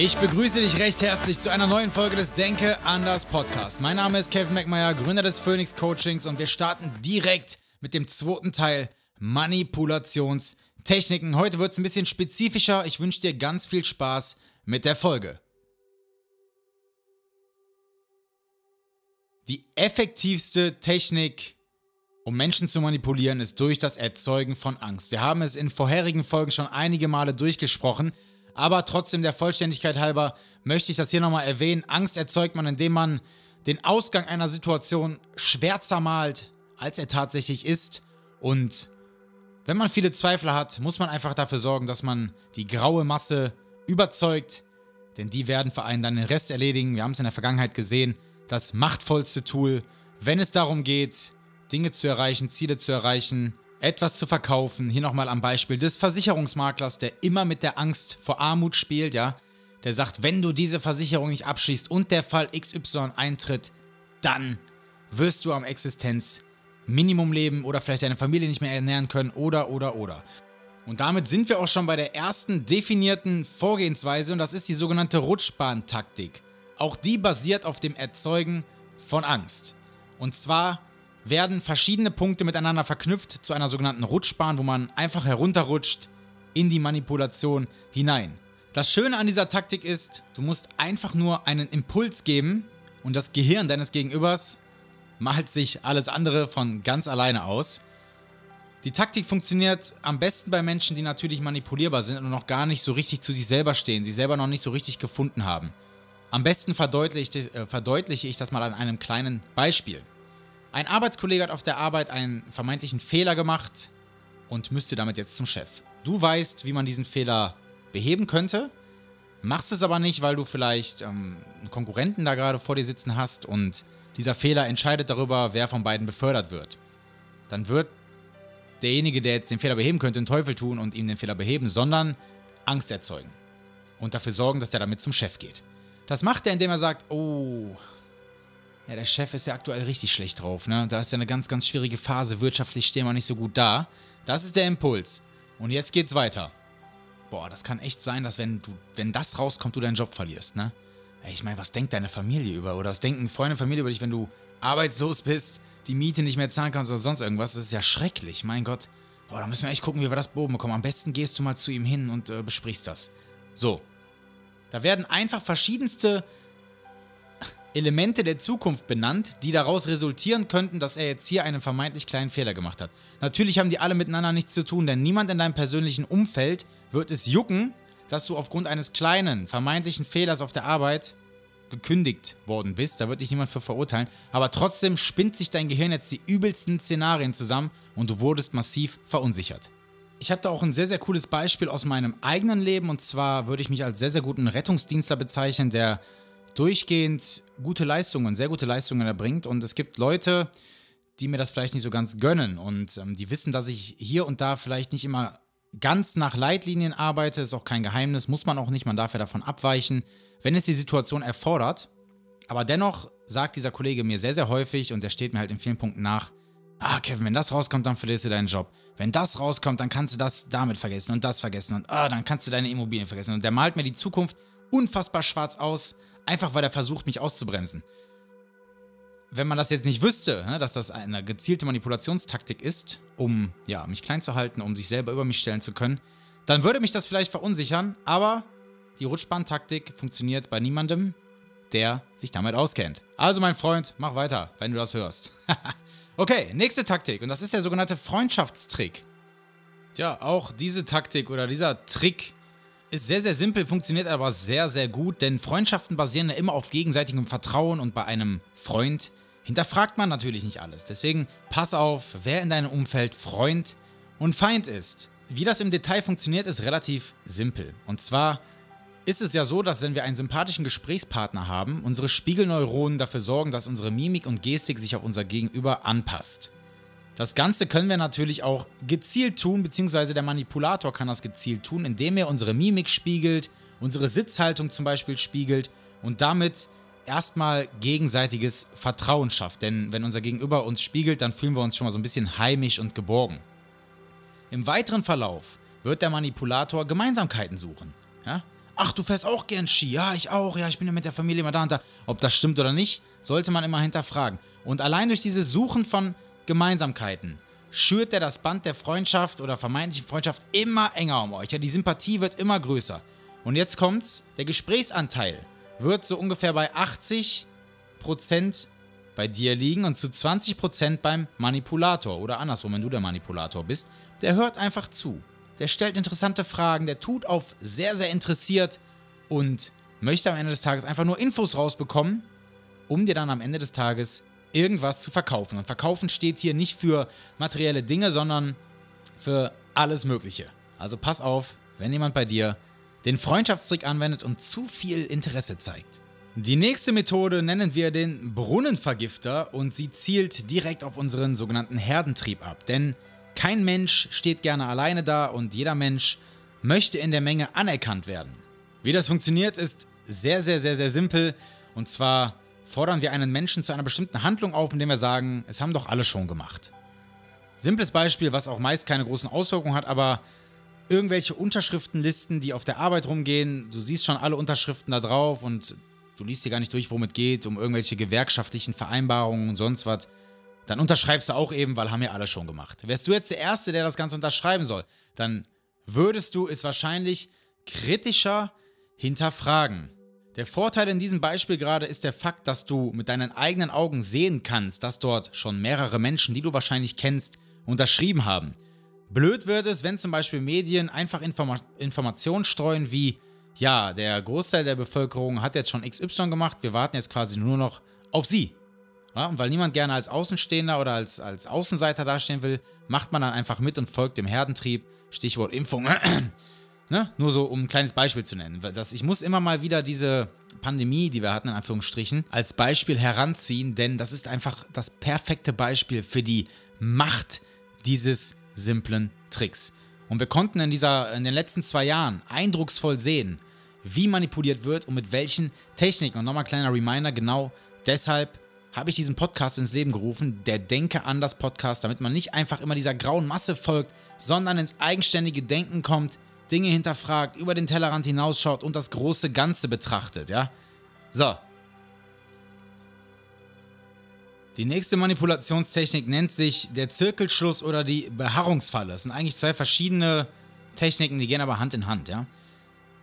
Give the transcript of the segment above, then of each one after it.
Ich begrüße dich recht herzlich zu einer neuen Folge des Denke anders Podcast. Mein Name ist Kevin McMeyer, Gründer des Phoenix Coachings und wir starten direkt mit dem zweiten Teil Manipulationstechniken. Heute wird es ein bisschen spezifischer. Ich wünsche dir ganz viel Spaß mit der Folge. Die effektivste Technik, um Menschen zu manipulieren, ist durch das Erzeugen von Angst. Wir haben es in vorherigen Folgen schon einige Male durchgesprochen. Aber trotzdem der Vollständigkeit halber möchte ich das hier nochmal erwähnen. Angst erzeugt man, indem man den Ausgang einer Situation schwärzer malt, als er tatsächlich ist. Und wenn man viele Zweifel hat, muss man einfach dafür sorgen, dass man die graue Masse überzeugt. Denn die werden für einen dann den Rest erledigen. Wir haben es in der Vergangenheit gesehen. Das machtvollste Tool, wenn es darum geht, Dinge zu erreichen, Ziele zu erreichen, etwas zu verkaufen. Hier nochmal am Beispiel des Versicherungsmaklers, der immer mit der Angst vor Armut spielt, ja. Der sagt, wenn du diese Versicherung nicht abschließt und der Fall XY eintritt, dann wirst du am Existenzminimum leben oder vielleicht deine Familie nicht mehr ernähren können oder oder oder. Und damit sind wir auch schon bei der ersten definierten Vorgehensweise und das ist die sogenannte Rutschbahntaktik. Auch die basiert auf dem Erzeugen von Angst. Und zwar werden verschiedene Punkte miteinander verknüpft zu einer sogenannten Rutschbahn, wo man einfach herunterrutscht in die Manipulation hinein. Das Schöne an dieser Taktik ist, du musst einfach nur einen Impuls geben und das Gehirn deines Gegenübers malt sich alles andere von ganz alleine aus. Die Taktik funktioniert am besten bei Menschen, die natürlich manipulierbar sind und noch gar nicht so richtig zu sich selber stehen, sie selber noch nicht so richtig gefunden haben. Am besten verdeutliche, äh, verdeutliche ich das mal an einem kleinen Beispiel. Ein Arbeitskollege hat auf der Arbeit einen vermeintlichen Fehler gemacht und müsste damit jetzt zum Chef. Du weißt, wie man diesen Fehler beheben könnte, machst es aber nicht, weil du vielleicht ähm, einen Konkurrenten da gerade vor dir sitzen hast und dieser Fehler entscheidet darüber, wer von beiden befördert wird. Dann wird derjenige, der jetzt den Fehler beheben könnte, den Teufel tun und ihm den Fehler beheben, sondern Angst erzeugen und dafür sorgen, dass er damit zum Chef geht. Das macht er, indem er sagt, oh, ja, der Chef ist ja aktuell richtig schlecht drauf, ne? Da ist ja eine ganz, ganz schwierige Phase. Wirtschaftlich stehen wir nicht so gut da. Das ist der Impuls. Und jetzt geht's weiter. Boah, das kann echt sein, dass wenn du, wenn das rauskommt, du deinen Job verlierst, ne? Ey, ich meine, was denkt deine Familie über? Oder was denken Freunde und Familie über dich, wenn du arbeitslos bist, die Miete nicht mehr zahlen kannst oder sonst irgendwas? Das ist ja schrecklich, mein Gott. Boah, da müssen wir echt gucken, wie wir das Boden bekommen. Am besten gehst du mal zu ihm hin und äh, besprichst das. So. Da werden einfach verschiedenste Elemente der Zukunft benannt, die daraus resultieren könnten, dass er jetzt hier einen vermeintlich kleinen Fehler gemacht hat. Natürlich haben die alle miteinander nichts zu tun, denn niemand in deinem persönlichen Umfeld wird es jucken, dass du aufgrund eines kleinen, vermeintlichen Fehlers auf der Arbeit gekündigt worden bist. Da wird dich niemand für verurteilen. Aber trotzdem spinnt sich dein Gehirn jetzt die übelsten Szenarien zusammen und du wurdest massiv verunsichert. Ich habe da auch ein sehr, sehr cooles Beispiel aus meinem eigenen Leben und zwar würde ich mich als sehr, sehr guten Rettungsdienstler bezeichnen, der durchgehend gute Leistungen, sehr gute Leistungen erbringt. Und es gibt Leute, die mir das vielleicht nicht so ganz gönnen und ähm, die wissen, dass ich hier und da vielleicht nicht immer ganz nach Leitlinien arbeite, ist auch kein Geheimnis, muss man auch nicht, man darf ja davon abweichen, wenn es die Situation erfordert. Aber dennoch sagt dieser Kollege mir sehr, sehr häufig und der steht mir halt in vielen Punkten nach, ah Kevin, wenn das rauskommt, dann verlierst du deinen Job. Wenn das rauskommt, dann kannst du das damit vergessen und das vergessen und ah, dann kannst du deine Immobilien vergessen. Und der malt mir die Zukunft unfassbar schwarz aus Einfach weil er versucht, mich auszubremsen. Wenn man das jetzt nicht wüsste, ne, dass das eine gezielte Manipulationstaktik ist, um ja, mich klein zu halten, um sich selber über mich stellen zu können, dann würde mich das vielleicht verunsichern, aber die Rutschbahntaktik funktioniert bei niemandem, der sich damit auskennt. Also mein Freund, mach weiter, wenn du das hörst. okay, nächste Taktik und das ist der sogenannte Freundschaftstrick. Tja, auch diese Taktik oder dieser Trick ist sehr, sehr simpel, funktioniert aber sehr, sehr gut, denn Freundschaften basieren ja immer auf gegenseitigem Vertrauen und bei einem Freund hinterfragt man natürlich nicht alles. Deswegen pass auf, wer in deinem Umfeld Freund und Feind ist. Wie das im Detail funktioniert, ist relativ simpel. Und zwar ist es ja so, dass wenn wir einen sympathischen Gesprächspartner haben, unsere Spiegelneuronen dafür sorgen, dass unsere Mimik und Gestik sich auf unser Gegenüber anpasst. Das Ganze können wir natürlich auch gezielt tun, beziehungsweise der Manipulator kann das gezielt tun, indem er unsere Mimik spiegelt, unsere Sitzhaltung zum Beispiel spiegelt und damit erstmal gegenseitiges Vertrauen schafft. Denn wenn unser Gegenüber uns spiegelt, dann fühlen wir uns schon mal so ein bisschen heimisch und geborgen. Im weiteren Verlauf wird der Manipulator Gemeinsamkeiten suchen. Ja? Ach, du fährst auch gern Ski. Ja, ich auch. Ja, ich bin ja mit der Familie immer da und da. Ob das stimmt oder nicht, sollte man immer hinterfragen. Und allein durch dieses Suchen von Gemeinsamkeiten schürt er das Band der Freundschaft oder vermeintlichen Freundschaft immer enger um euch. Ja, die Sympathie wird immer größer. Und jetzt kommt's, der Gesprächsanteil wird so ungefähr bei 80% bei dir liegen und zu 20% beim Manipulator oder andersrum, wenn du der Manipulator bist. Der hört einfach zu der stellt interessante Fragen, der tut auf sehr, sehr interessiert und möchte am Ende des Tages einfach nur Infos rausbekommen, um dir dann am Ende des Tages irgendwas zu verkaufen. Und verkaufen steht hier nicht für materielle Dinge, sondern für alles Mögliche. Also pass auf, wenn jemand bei dir den Freundschaftstrick anwendet und zu viel Interesse zeigt. Die nächste Methode nennen wir den Brunnenvergifter und sie zielt direkt auf unseren sogenannten Herdentrieb ab. Denn kein Mensch steht gerne alleine da und jeder Mensch möchte in der Menge anerkannt werden. Wie das funktioniert, ist sehr, sehr, sehr, sehr simpel. Und zwar fordern wir einen Menschen zu einer bestimmten Handlung auf, indem wir sagen, es haben doch alle schon gemacht. Simples Beispiel, was auch meist keine großen Auswirkungen hat, aber irgendwelche Unterschriftenlisten, die auf der Arbeit rumgehen, du siehst schon alle Unterschriften da drauf und du liest dir gar nicht durch, worum es geht, um irgendwelche gewerkschaftlichen Vereinbarungen und sonst was dann unterschreibst du auch eben, weil haben ja alle schon gemacht. Wärst du jetzt der Erste, der das Ganze unterschreiben soll, dann würdest du es wahrscheinlich kritischer hinterfragen. Der Vorteil in diesem Beispiel gerade ist der Fakt, dass du mit deinen eigenen Augen sehen kannst, dass dort schon mehrere Menschen, die du wahrscheinlich kennst, unterschrieben haben. Blöd wird es, wenn zum Beispiel Medien einfach Informa Informationen streuen wie, ja, der Großteil der Bevölkerung hat jetzt schon XY gemacht, wir warten jetzt quasi nur noch auf sie. Ja, und weil niemand gerne als Außenstehender oder als, als Außenseiter dastehen will, macht man dann einfach mit und folgt dem Herdentrieb. Stichwort Impfung. Ne? Nur so, um ein kleines Beispiel zu nennen. Das, ich muss immer mal wieder diese Pandemie, die wir hatten, in Anführungsstrichen, als Beispiel heranziehen, denn das ist einfach das perfekte Beispiel für die Macht dieses simplen Tricks. Und wir konnten in, dieser, in den letzten zwei Jahren eindrucksvoll sehen, wie manipuliert wird und mit welchen Techniken. Und nochmal ein kleiner Reminder, genau deshalb habe ich diesen Podcast ins Leben gerufen, der Denke anders Podcast, damit man nicht einfach immer dieser grauen Masse folgt, sondern ins eigenständige Denken kommt, Dinge hinterfragt, über den Tellerrand hinausschaut und das große Ganze betrachtet, ja? So. Die nächste Manipulationstechnik nennt sich der Zirkelschluss oder die Beharrungsfalle. Das sind eigentlich zwei verschiedene Techniken, die gehen aber Hand in Hand, ja?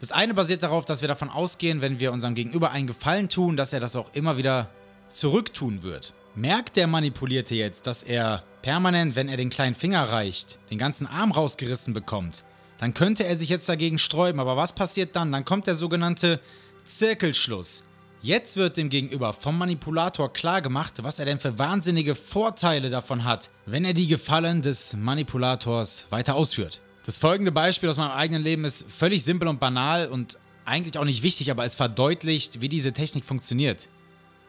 Das eine basiert darauf, dass wir davon ausgehen, wenn wir unserem Gegenüber einen Gefallen tun, dass er das auch immer wieder zurücktun wird. Merkt der Manipulierte jetzt, dass er permanent, wenn er den kleinen Finger reicht, den ganzen Arm rausgerissen bekommt, dann könnte er sich jetzt dagegen sträuben. Aber was passiert dann? Dann kommt der sogenannte Zirkelschluss. Jetzt wird dem Gegenüber vom Manipulator klargemacht, was er denn für wahnsinnige Vorteile davon hat, wenn er die Gefallen des Manipulators weiter ausführt. Das folgende Beispiel aus meinem eigenen Leben ist völlig simpel und banal und eigentlich auch nicht wichtig, aber es verdeutlicht, wie diese Technik funktioniert.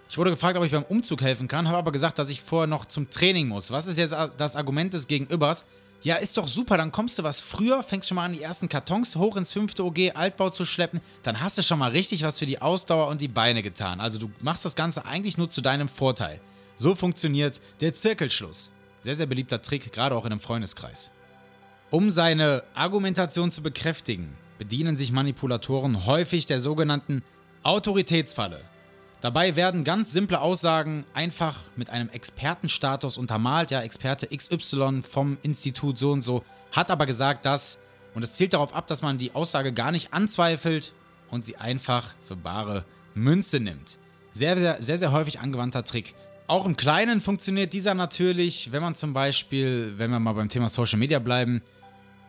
Ich wurde gefragt, ob ich beim Umzug helfen kann, habe aber gesagt, dass ich vorher noch zum Training muss. Was ist jetzt das Argument des Gegenübers? Ja, ist doch super, dann kommst du was früher, fängst schon mal an, die ersten Kartons hoch ins fünfte OG Altbau zu schleppen, dann hast du schon mal richtig was für die Ausdauer und die Beine getan. Also du machst das Ganze eigentlich nur zu deinem Vorteil. So funktioniert der Zirkelschluss. Sehr, sehr beliebter Trick, gerade auch in einem Freundeskreis. Um seine Argumentation zu bekräftigen, bedienen sich Manipulatoren häufig der sogenannten Autoritätsfalle. Dabei werden ganz simple Aussagen einfach mit einem Expertenstatus untermalt. Ja, Experte XY vom Institut so und so hat aber gesagt das. Und es zielt darauf ab, dass man die Aussage gar nicht anzweifelt und sie einfach für bare Münze nimmt. Sehr, sehr, sehr, sehr häufig angewandter Trick. Auch im Kleinen funktioniert dieser natürlich, wenn man zum Beispiel, wenn wir mal beim Thema Social Media bleiben,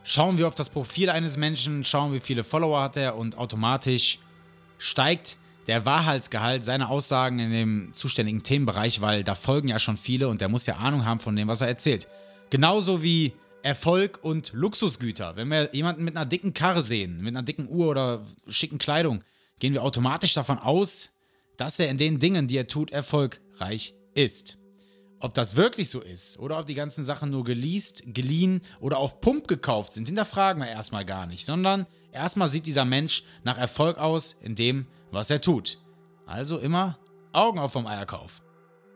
schauen wir auf das Profil eines Menschen, schauen, wie viele Follower hat er und automatisch steigt der Wahrheitsgehalt seiner Aussagen in dem zuständigen Themenbereich, weil da folgen ja schon viele und der muss ja Ahnung haben von dem, was er erzählt. Genauso wie Erfolg und Luxusgüter. Wenn wir jemanden mit einer dicken Karre sehen, mit einer dicken Uhr oder schicken Kleidung, gehen wir automatisch davon aus, dass er in den Dingen, die er tut, erfolgreich ist. Ob das wirklich so ist oder ob die ganzen Sachen nur geleast, geliehen oder auf Pump gekauft sind, hinterfragen wir erstmal gar nicht, sondern erstmal sieht dieser Mensch nach Erfolg aus in dem, was er tut. Also immer Augen auf vom Eierkauf.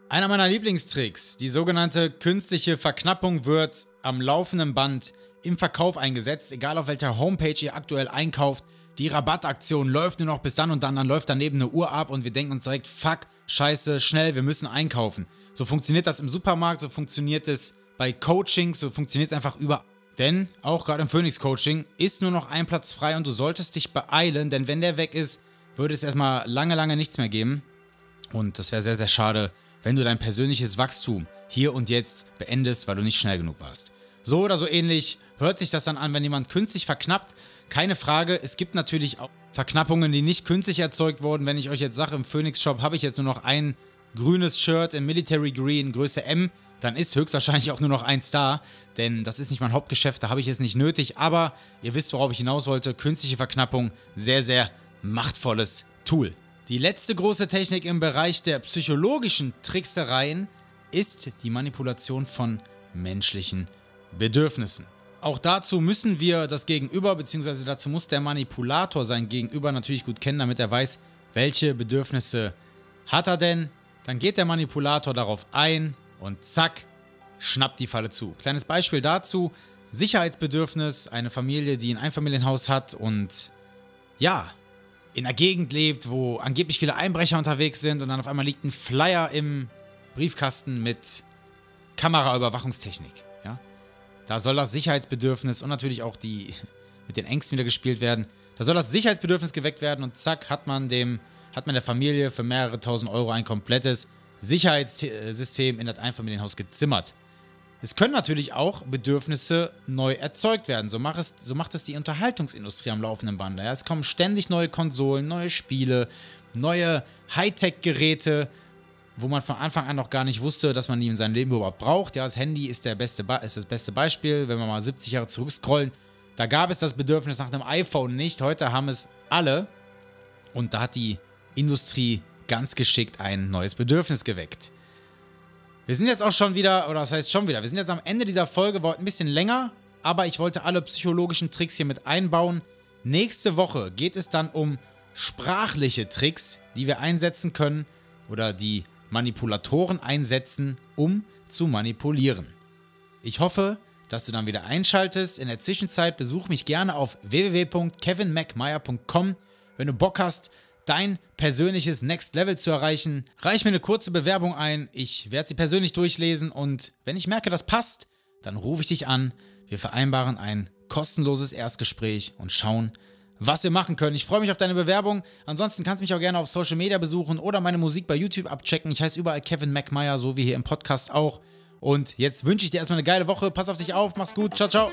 Einer meiner Lieblingstricks, die sogenannte künstliche Verknappung, wird am laufenden Band im Verkauf eingesetzt, egal auf welcher Homepage ihr aktuell einkauft. Die Rabattaktion läuft nur noch bis dann und dann, dann läuft daneben eine Uhr ab und wir denken uns direkt, fuck, scheiße, schnell, wir müssen einkaufen. So funktioniert das im Supermarkt, so funktioniert es bei Coachings, so funktioniert es einfach überall. Denn auch gerade im Phoenix Coaching ist nur noch ein Platz frei und du solltest dich beeilen, denn wenn der weg ist, würde es erstmal lange, lange nichts mehr geben. Und das wäre sehr, sehr schade, wenn du dein persönliches Wachstum hier und jetzt beendest, weil du nicht schnell genug warst. So oder so ähnlich hört sich das dann an, wenn jemand künstlich verknappt. Keine Frage, es gibt natürlich auch Verknappungen, die nicht künstlich erzeugt wurden. Wenn ich euch jetzt sage, im Phoenix Shop habe ich jetzt nur noch ein grünes Shirt im Military Green, Größe M, dann ist höchstwahrscheinlich auch nur noch eins da, denn das ist nicht mein Hauptgeschäft, da habe ich es nicht nötig. Aber ihr wisst, worauf ich hinaus wollte. Künstliche Verknappung, sehr, sehr machtvolles Tool. Die letzte große Technik im Bereich der psychologischen Tricksereien ist die Manipulation von menschlichen Bedürfnissen. Auch dazu müssen wir das Gegenüber, beziehungsweise dazu muss der Manipulator sein Gegenüber natürlich gut kennen, damit er weiß, welche Bedürfnisse hat er denn. Dann geht der Manipulator darauf ein und zack, schnappt die Falle zu. Kleines Beispiel dazu: Sicherheitsbedürfnis, eine Familie, die ein Einfamilienhaus hat und ja, in einer Gegend lebt, wo angeblich viele Einbrecher unterwegs sind und dann auf einmal liegt ein Flyer im Briefkasten mit Kameraüberwachungstechnik. Ja? Da soll das Sicherheitsbedürfnis und natürlich auch die mit den Ängsten wieder gespielt werden. Da soll das Sicherheitsbedürfnis geweckt werden und zack hat man dem hat man der Familie für mehrere tausend Euro ein komplettes Sicherheitssystem in das Einfamilienhaus gezimmert. Es können natürlich auch Bedürfnisse neu erzeugt werden. So macht es, so macht es die Unterhaltungsindustrie am laufenden Band. Ja, es kommen ständig neue Konsolen, neue Spiele, neue Hightech-Geräte, wo man von Anfang an noch gar nicht wusste, dass man die in seinem Leben überhaupt braucht. Ja, das Handy ist, der beste ist das beste Beispiel. Wenn wir mal 70 Jahre zurückscrollen, da gab es das Bedürfnis nach einem iPhone nicht. Heute haben es alle. Und da hat die Industrie ganz geschickt ein neues Bedürfnis geweckt. Wir sind jetzt auch schon wieder, oder das heißt schon wieder, wir sind jetzt am Ende dieser Folge, war ein bisschen länger, aber ich wollte alle psychologischen Tricks hier mit einbauen. Nächste Woche geht es dann um sprachliche Tricks, die wir einsetzen können oder die Manipulatoren einsetzen, um zu manipulieren. Ich hoffe, dass du dann wieder einschaltest. In der Zwischenzeit besuch mich gerne auf www.kevinmcmeyer.com, wenn du Bock hast, dein persönliches Next Level zu erreichen, reich mir eine kurze Bewerbung ein. Ich werde sie persönlich durchlesen und wenn ich merke, das passt, dann rufe ich dich an. Wir vereinbaren ein kostenloses Erstgespräch und schauen, was wir machen können. Ich freue mich auf deine Bewerbung. Ansonsten kannst du mich auch gerne auf Social Media besuchen oder meine Musik bei YouTube abchecken. Ich heiße überall Kevin McMeyer, so wie hier im Podcast auch. Und jetzt wünsche ich dir erstmal eine geile Woche. Pass auf dich auf, mach's gut. Ciao, ciao.